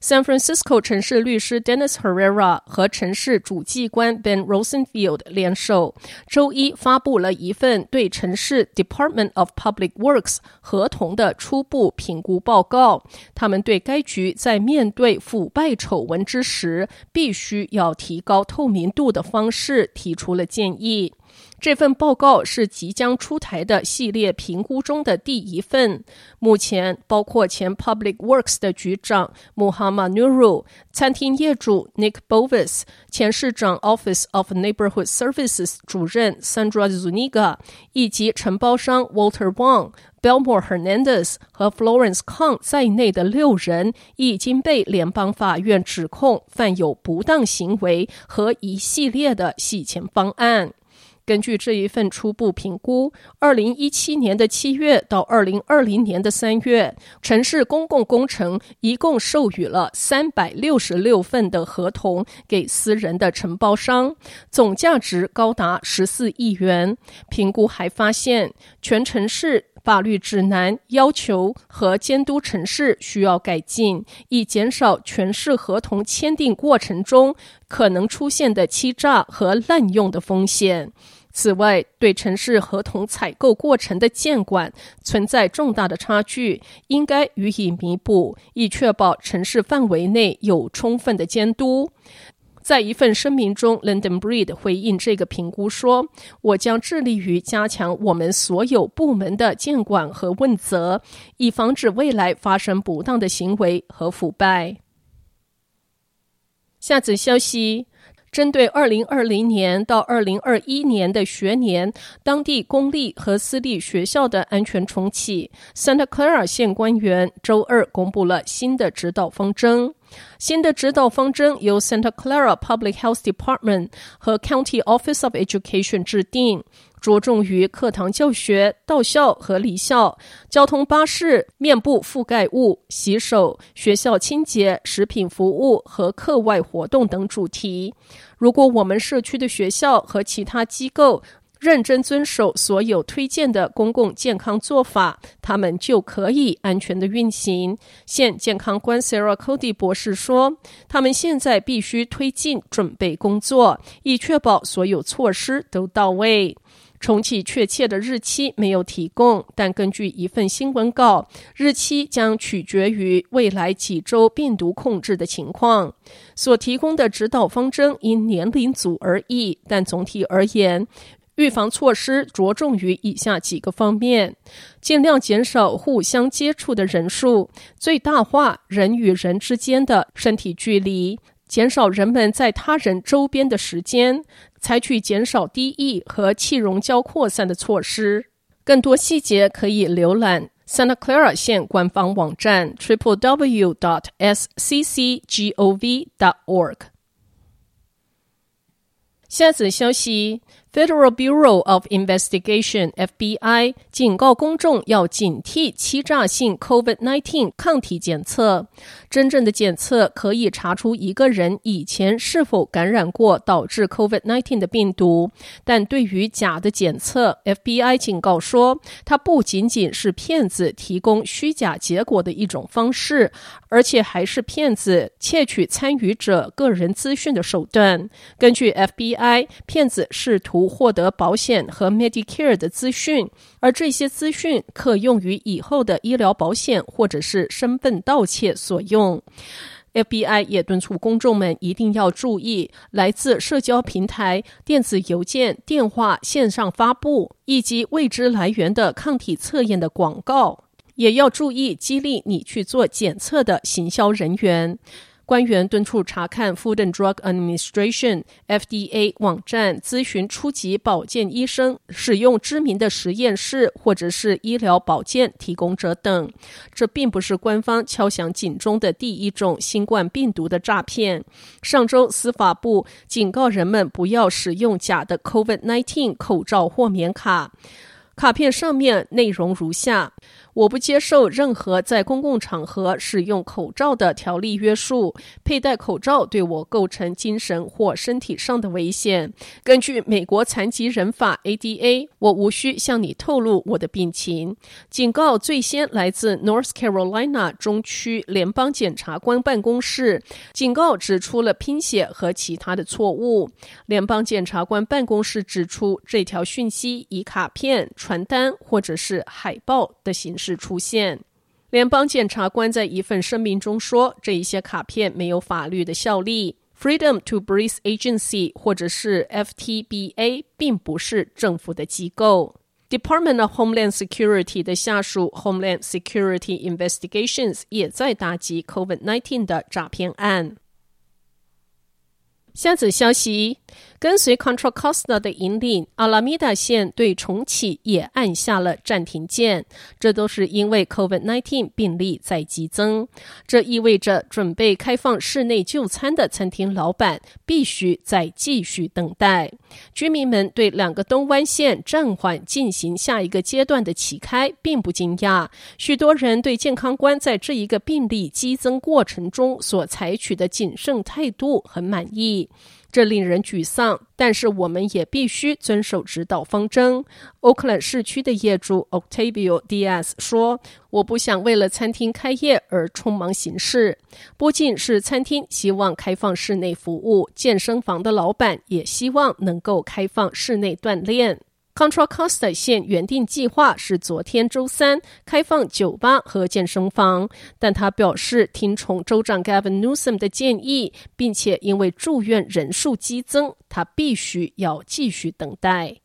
San Francisco 城市律师 Dennis Herrera 和城市主计官 Ben Rosenfield 联手，周一发布了一份对城市 Department of Public Works 合同的初步评估报告。他们对该局在面对腐败丑闻之时，必须要提高透明度的方式提出了建议。这份报告是即将出台的系列评估中的第一份。目前包括前 Public Works 的局长 Muhammad Nuru、餐厅业主 Nick Bovis、前市长 Office of Neighborhood Services 主任 Sandra Zuniga，以及承包商 Walter Wang、Belmore Hernandez 和 Florence Kong 在内的六人，已经被联邦法院指控犯有不当行为和一系列的洗钱方案。根据这一份初步评估，二零一七年的七月到二零二零年的三月，城市公共工程一共授予了三百六十六份的合同给私人的承包商，总价值高达十四亿元。评估还发现，全城市法律指南要求和监督城市需要改进，以减少全市合同签订过程中可能出现的欺诈和滥用的风险。此外，对城市合同采购过程的监管存在重大的差距，应该予以弥补，以确保城市范围内有充分的监督。在一份声明中，London Breed 回应这个评估说：“我将致力于加强我们所有部门的监管和问责，以防止未来发生不当的行为和腐败。”下则消息。针对二零二零年到二零二一年的学年，当地公立和私立学校的安全重启，Santa Clara 县官员周二公布了新的指导方针。新的指导方针由 Santa Clara Public Health Department 和 County Office of Education 制定。着重于课堂教学、到校和离校、交通巴士、面部覆盖物、洗手、学校清洁、食品服务和课外活动等主题。如果我们社区的学校和其他机构认真遵守所有推荐的公共健康做法，他们就可以安全的运行。县健康官 Sarah Cody 博士说：“他们现在必须推进准备工作，以确保所有措施都到位。”重启确切的日期没有提供，但根据一份新闻稿，日期将取决于未来几周病毒控制的情况。所提供的指导方针因年龄组而异，但总体而言，预防措施着重于以下几个方面：尽量减少互相接触的人数，最大化人与人之间的身体距离。减少人们在他人周边的时间，采取减少滴液和气溶胶扩散的措施。更多细节可以浏览 Santa Clara 县官方网站 triple wdsccgov dot org。下则消息。Federal Bureau of Investigation (FBI) 警告公众要警惕欺诈性 COVID-19 抗体检测。真正的检测可以查出一个人以前是否感染过导致 COVID-19 的病毒，但对于假的检测，FBI 警告说，它不仅仅是骗子提供虚假结果的一种方式，而且还是骗子窃取参与者个人资讯的手段。根据 FBI，骗子试图获得保险和 Medicare 的资讯，而这些资讯可用于以后的医疗保险或者是身份盗窃所用。FBI 也敦促公众们一定要注意来自社交平台、电子邮件、电话、线上发布以及未知来源的抗体测验的广告，也要注意激励你去做检测的行销人员。官员敦促查看 Food and Drug Administration（FDA） 网站，咨询初级保健医生、使用知名的实验室或者是医疗保健提供者等。这并不是官方敲响警钟的第一种新冠病毒的诈骗。上周，司法部警告人们不要使用假的 COVID-19 口罩豁免卡。卡片上面内容如下：我不接受任何在公共场合使用口罩的条例约束。佩戴口罩对我构成精神或身体上的危险。根据美国残疾人法 （ADA），我无需向你透露我的病情。警告最先来自 North Carolina 中区联邦检察官办公室。警告指出了拼写和其他的错误。联邦检察官办公室指出，这条讯息以卡片。传单或者是海报的形式出现。联邦检察官在一份声明中说，这一些卡片没有法律的效力。Freedom to Breathe Agency 或者是 FTBA 并不是政府的机构。Department of Homeland Security 的下属 Homeland Security Investigations 也在打击 COVID-19 的诈骗案。下则消息。跟随 Control Costa 的引领，阿拉米达县对重启也按下了暂停键。这都是因为 COVID-19 病例在激增。这意味着准备开放室内就餐的餐厅老板必须再继续等待。居民们对两个东湾县暂缓进行下一个阶段的启开并不惊讶。许多人对健康官在这一个病例激增过程中所采取的谨慎态度很满意。这令人沮丧，但是我们也必须遵守指导方针。奥克兰市区的业主 Octavio Diaz 说：“我不想为了餐厅开业而匆忙行事。不仅是餐厅希望开放室内服务，健身房的老板也希望能够开放室内锻炼。” Contra Costa 县原定计划是昨天周三开放酒吧和健身房，但他表示听从州长 Gavin Newsom 的建议，并且因为住院人数激增，他必须要继续等待。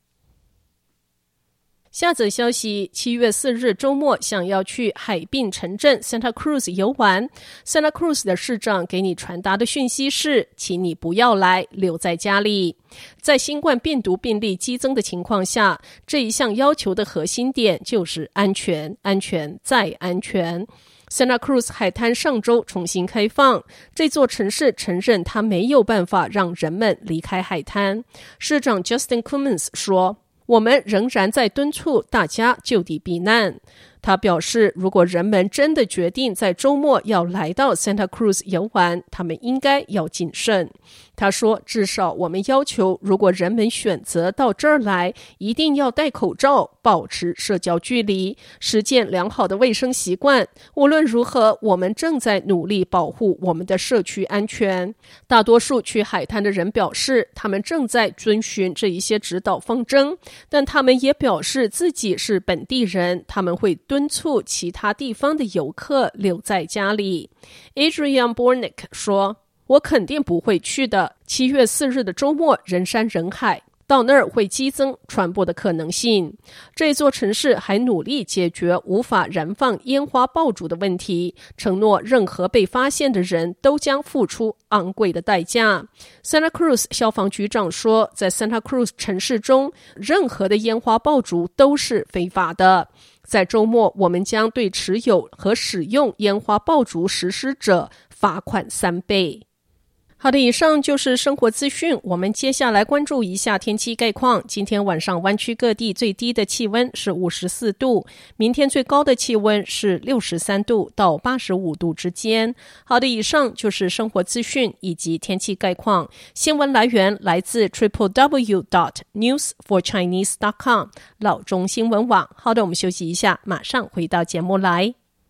下则消息：七月四日周末，想要去海滨城镇 Santa Cruz 游玩，Santa Cruz 的市长给你传达的讯息是，请你不要来，留在家里。在新冠病毒病例激增的情况下，这一项要求的核心点就是安全，安全再安全。Santa Cruz 海滩上周重新开放，这座城市承认他没有办法让人们离开海滩。市长 Justin Cummins 说。我们仍然在敦促大家就地避难。他表示，如果人们真的决定在周末要来到 Santa Cruz 游玩，他们应该要谨慎。他说：“至少我们要求，如果人们选择到这儿来，一定要戴口罩，保持社交距离，实践良好的卫生习惯。无论如何，我们正在努力保护我们的社区安全。”大多数去海滩的人表示，他们正在遵循这一些指导方针，但他们也表示自己是本地人，他们会敦促其他地方的游客留在家里。Adrian Bornick 说。我肯定不会去的。七月四日的周末，人山人海，到那儿会激增传播的可能性。这座城市还努力解决无法燃放烟花爆竹的问题，承诺任何被发现的人都将付出昂贵的代价。Santa Cruz 消防局长说，在 Santa Cruz 城市中，任何的烟花爆竹都是非法的。在周末，我们将对持有和使用烟花爆竹实施者罚款三倍。好的，以上就是生活资讯。我们接下来关注一下天气概况。今天晚上湾区各地最低的气温是五十四度，明天最高的气温是六十三度到八十五度之间。好的，以上就是生活资讯以及天气概况。新闻来源来自 triple w dot news for chinese dot com 老中新闻网。好的，我们休息一下，马上回到节目来。